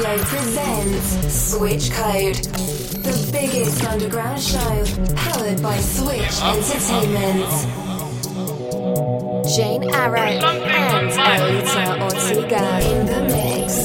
Radio presents Switch Code, the biggest underground show powered by Switch Entertainment. Jane Arrak and Aelita Ortega in the mix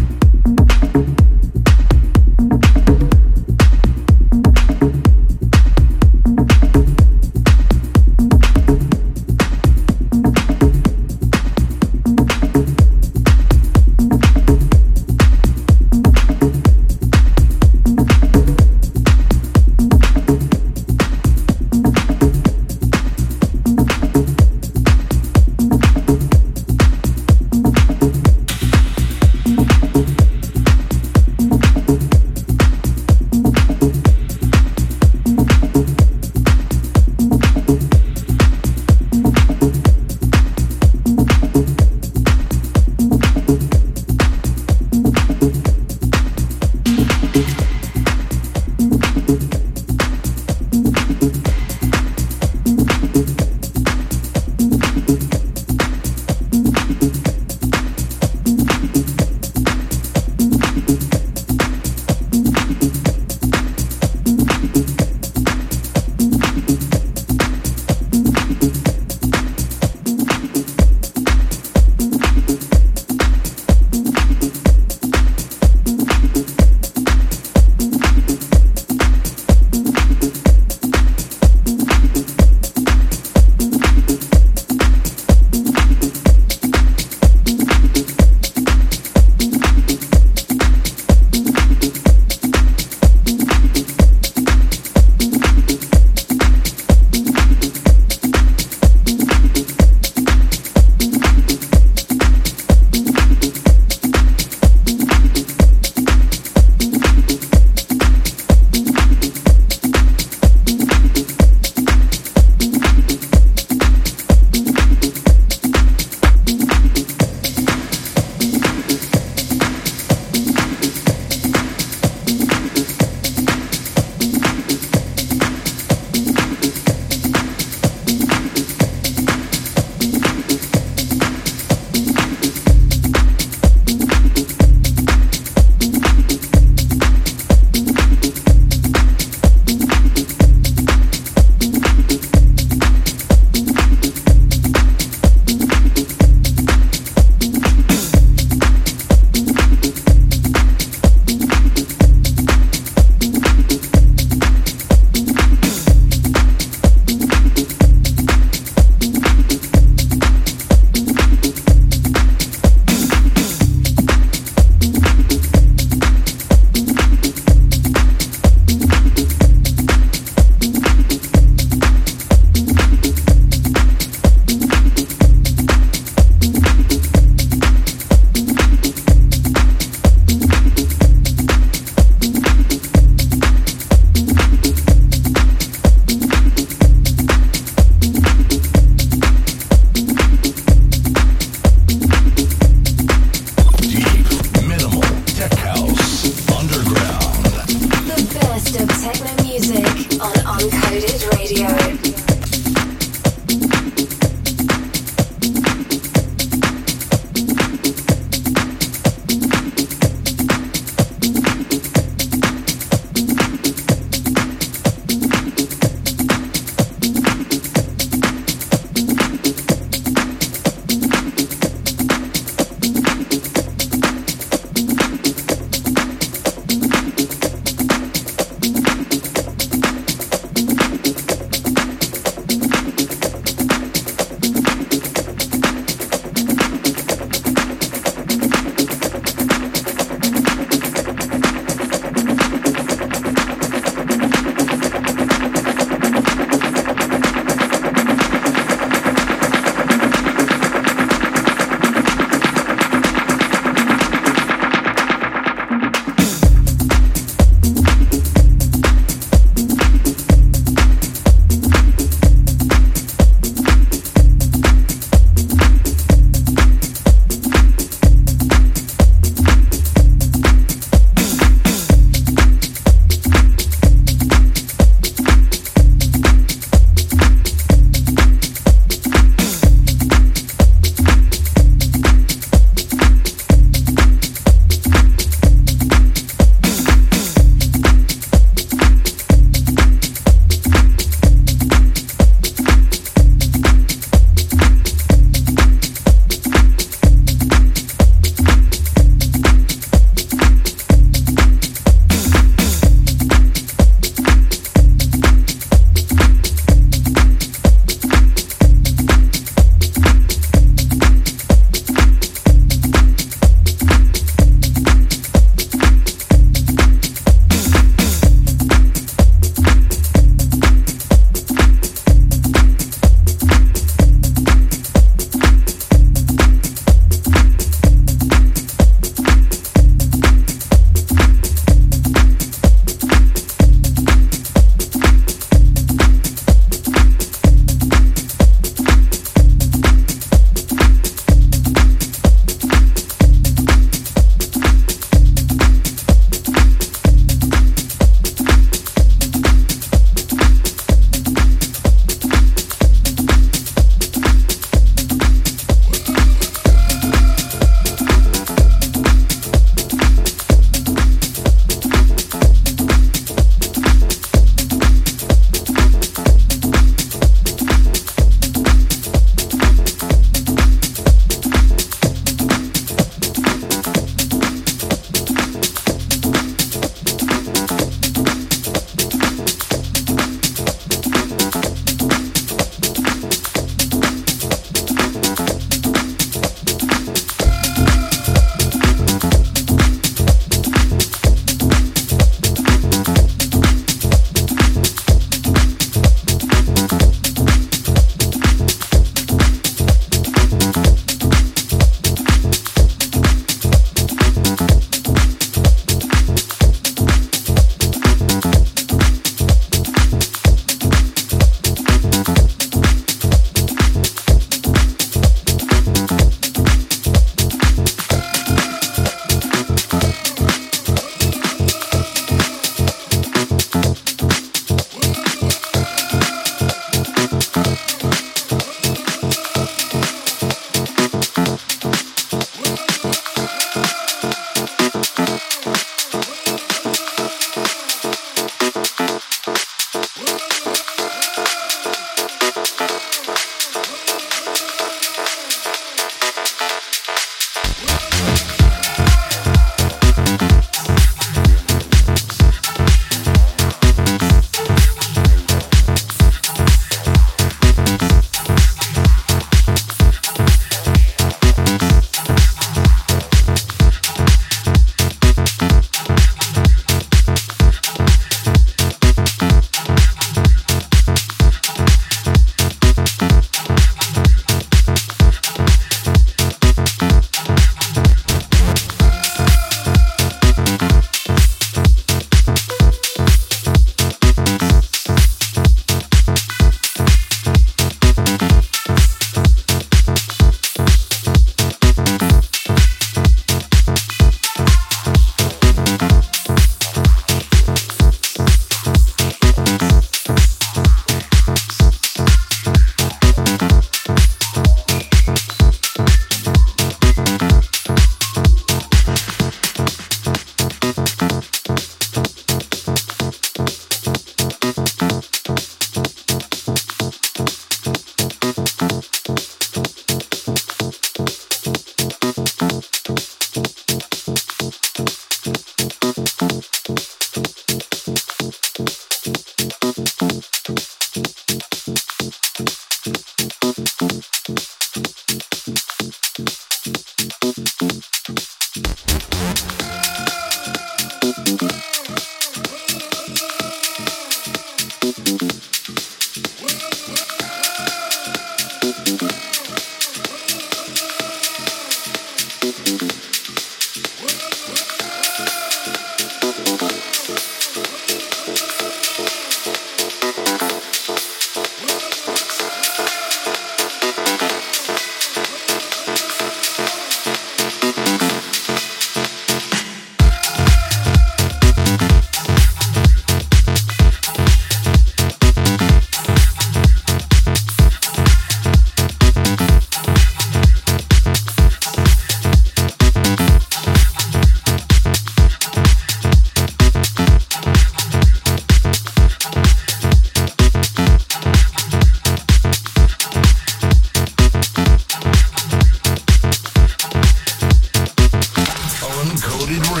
Ready, ready.